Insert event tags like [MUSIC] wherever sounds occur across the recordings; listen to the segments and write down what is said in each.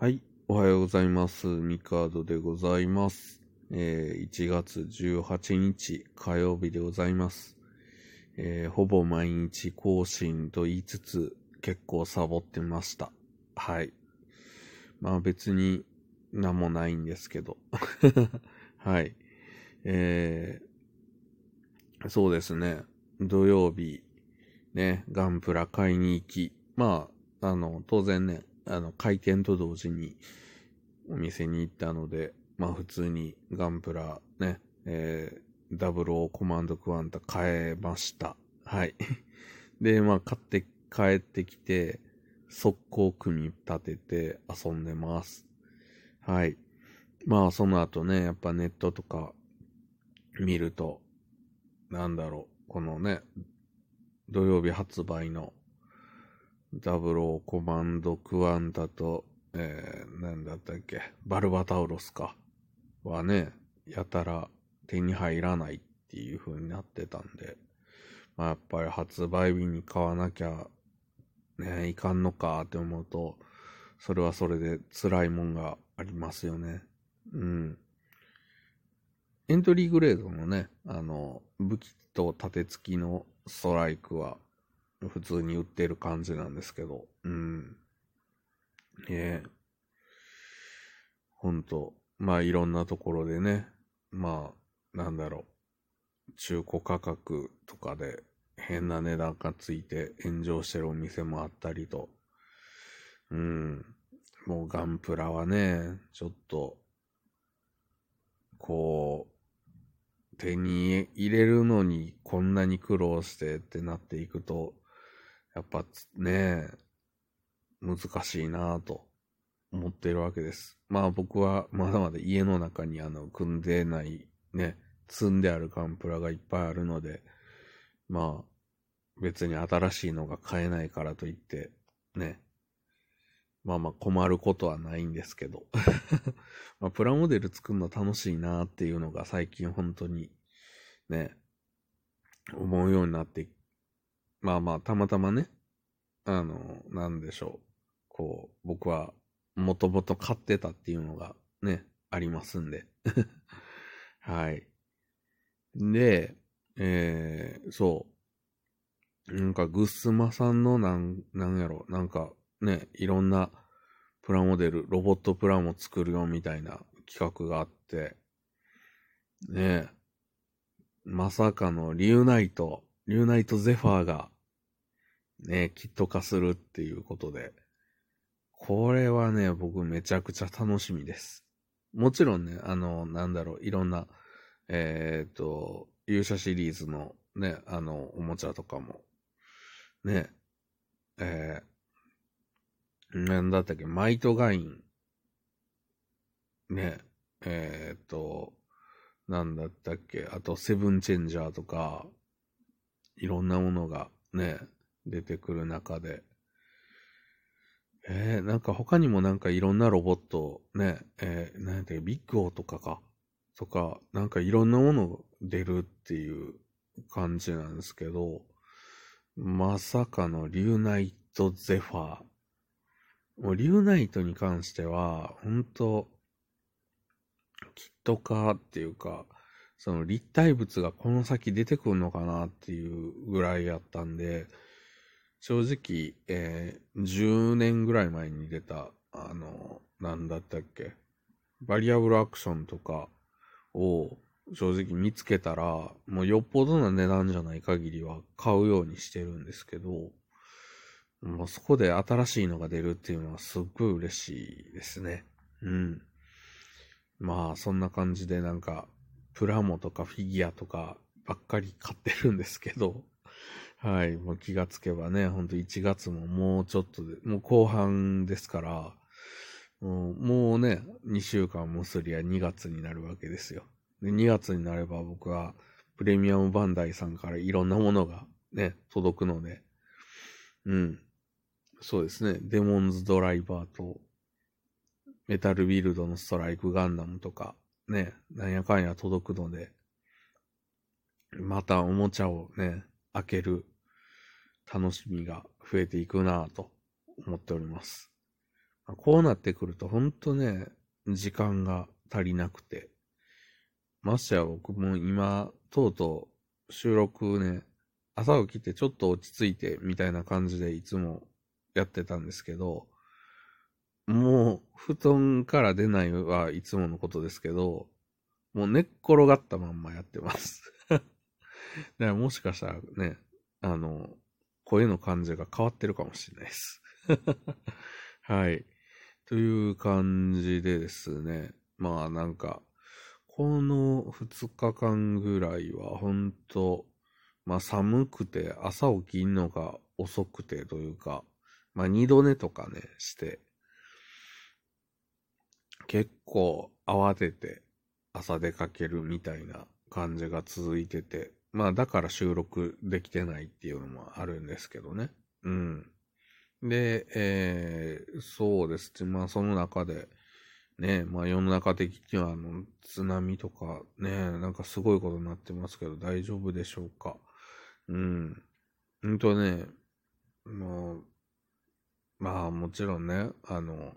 はい。おはようございます。ミカードでございます。えー1月18日火曜日でございます。えーほぼ毎日更新と言いつつ結構サボってました。はい。まあ別に何もないんですけど。[LAUGHS] はい。えーそうですね。土曜日、ね、ガンプラ買いに行き、まあ、あの、当然ね、あの、開店と同時にお店に行ったので、まあ普通にガンプラね、えー、00コマンドクワンタ買えました。はい。[LAUGHS] で、まあ買って帰ってきて、速攻組み立てて遊んでます。はい。まあその後ね、やっぱネットとか見ると、なんだろう、このね、土曜日発売のダブローコマンドクワンタと、えー、なんだったっけ、バルバタウロスか、はね、やたら手に入らないっていう風になってたんで、まあやっぱり発売日に買わなきゃ、ね、いかんのかって思うと、それはそれで辛いもんがありますよね。うん。エントリーグレードのね、あの、武器と盾付きのストライクは普通に売ってる感じなんですけど、うん。ねえ。ほんと、まあいろんなところでね、まあ、なんだろう、中古価格とかで変な値段がついて炎上してるお店もあったりと、うん。もうガンプラはね、ちょっと、こう、手に入れるのにこんなに苦労してってなっていくと、やっぱね、難しいなぁと思っているわけです。まあ僕はまだまだ家の中にあの組んでないね、積んであるガンプラがいっぱいあるので、まあ別に新しいのが買えないからといって、ね、まあまあ困ることはないんですけど。[LAUGHS] まあプラモデル作るの楽しいなっていうのが最近本当にね、思うようになって、まあまあたまたまね、あの、なんでしょう。こう、僕はもともと買ってたっていうのがね、ありますんで。[LAUGHS] はい。で、えー、そう。なんか、グッスマさんのなん、なんやろ、なんか、ね、いろんなプラモデル、ロボットプラモ作るよみたいな企画があって、ねまさかのリューナイト、ューナイトゼファーが、ね、キット化するっていうことで、これはね、僕めちゃくちゃ楽しみです。もちろんね、あの、なんだろう、いろんな、えっ、と、勇者シリーズのね、あの、おもちゃとかも、ね、えー、なんだったっけ、マイトガイン、ね、えっ、と、なんだったっけ、あと、セブンチェンジャーとか、いろんなものがね、出てくる中で、えー、なんか他にもなんかいろんなロボット、ね、えー、なんやったっけ、ビッグオーとかか、とか、なんかいろんなもの出るっていう感じなんですけど、まさかのリューナイトゼファー。もうリューナイトに関しては、本当キット化っていうか、その立体物がこの先出てくるのかなっていうぐらいやったんで、正直、えー、10年ぐらい前に出た、あの、なんだったっけ、バリアブルアクションとかを正直見つけたら、もうよっぽどな値段じゃない限りは買うようにしてるんですけど、もうそこで新しいのが出るっていうのはすっごい嬉しいですね。うん。まあ、そんな感じでなんか、プラモとかフィギュアとかばっかり買ってるんですけど、[LAUGHS] はい、もう気がつけばね、ほんと1月ももうちょっとで、もう後半ですから、もうね、2週間もすりゃ2月になるわけですよ。で、2月になれば僕はプレミアムバンダイさんからいろんなものがね、届くので、うん。そうですね、デモンズドライバーと、メタルビルドのストライクガンダムとか、ね、なんやかんや届くので、またおもちゃをね、開ける楽しみが増えていくなぁと思っております。こうなってくると、ほんとね、時間が足りなくて。ましてや僕も今、とうとう収録ね、朝起きてちょっと落ち着いてみたいな感じでいつもやってたんですけど、もう布団から出ないはいつものことですけど、もう寝っ転がったまんまやってます [LAUGHS] だからもしかしたらね、あの、声の感じが変わってるかもしれないです [LAUGHS] はい。という感じでですね。まあなんか、この2日間ぐらいは本当まあ寒くて朝起きんのが遅くてというか、まあ二度寝とかね、して、結構慌てて朝出かけるみたいな感じが続いてて、まあだから収録できてないっていうのもあるんですけどね。うん。で、えー、そうです。まあその中で、ね、まあ世の中的にはあの津波とかね、なんかすごいことになってますけど大丈夫でしょうか？うん。ほんとね、もう、まあもちろんね、あの、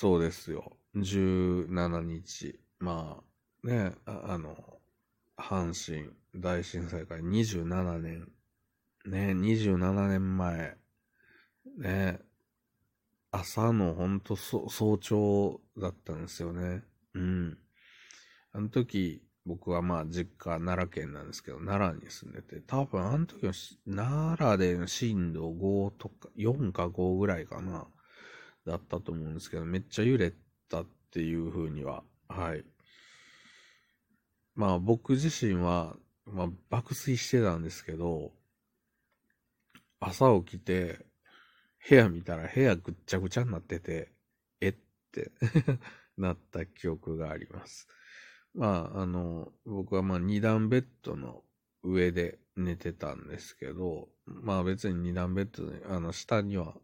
そうですよ。17日。まあ、ね、ああの、阪神大震災から27年。ね、27年前。ね、朝のほんと早朝だったんですよね。うん。あの時、僕はまあ実家奈良県なんですけど、奈良に住んでて、多分あの時は奈良での震度5とか、4か5ぐらいかな、だったと思うんですけど、めっちゃ揺れたっていう風には、はい。まあ僕自身は、まあ爆睡してたんですけど、朝起きて、部屋見たら部屋ぐっちゃぐちゃになってて、えって [LAUGHS] なった記憶があります。まあ、あの、僕はまあ二段ベッドの上で寝てたんですけど、まあ別に二段ベッド、あの下には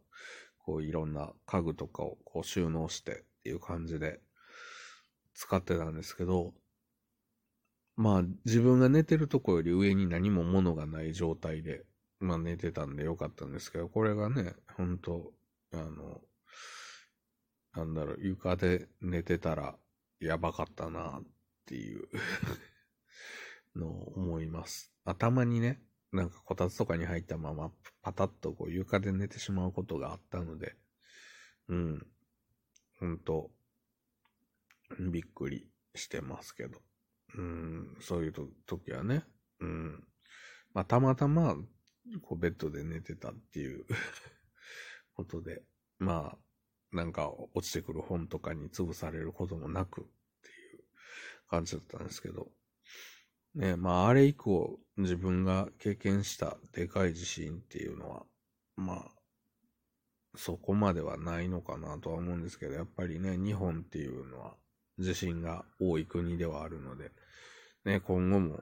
こういろんな家具とかをこう収納してっていう感じで使ってたんですけど、まあ自分が寝てるとこより上に何も物がない状態で、まあ寝てたんでよかったんですけど、これがね、ほんと、あの、なんだろう、床で寝てたらやばかったなっっていうのを思います。頭にね、なんかこたつとかに入ったままパタッとこう床で寝てしまうことがあったので、うん、ほんと、びっくりしてますけど、うん、そういう時はね、うん、まあたまたまこうベッドで寝てたっていう [LAUGHS] ことで、まあ、なんか落ちてくる本とかに潰されることもなくっていう、感じだったんですけど、ね、まあ、あれ以降、自分が経験したでかい地震っていうのは、まあ、そこまではないのかなとは思うんですけど、やっぱりね、日本っていうのは地震が多い国ではあるので、ね、今後も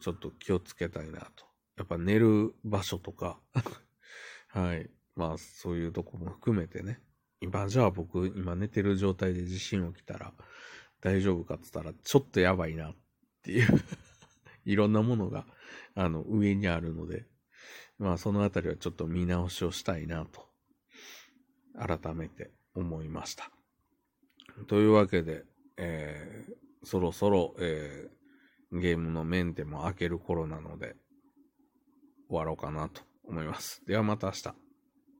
ちょっと気をつけたいなと。やっぱ寝る場所とか [LAUGHS] はい。まあ、そういうとこも含めてね、今じゃあ僕、今寝てる状態で地震起きたら、大丈夫かって言ったら、ちょっとやばいなっていういろんなものが、あの、上にあるので、まあ、そのあたりはちょっと見直しをしたいなと、改めて思いました。というわけで、えー、そろそろ、えー、ゲームのメンテも開ける頃なので、終わろうかなと思います。ではまた明日。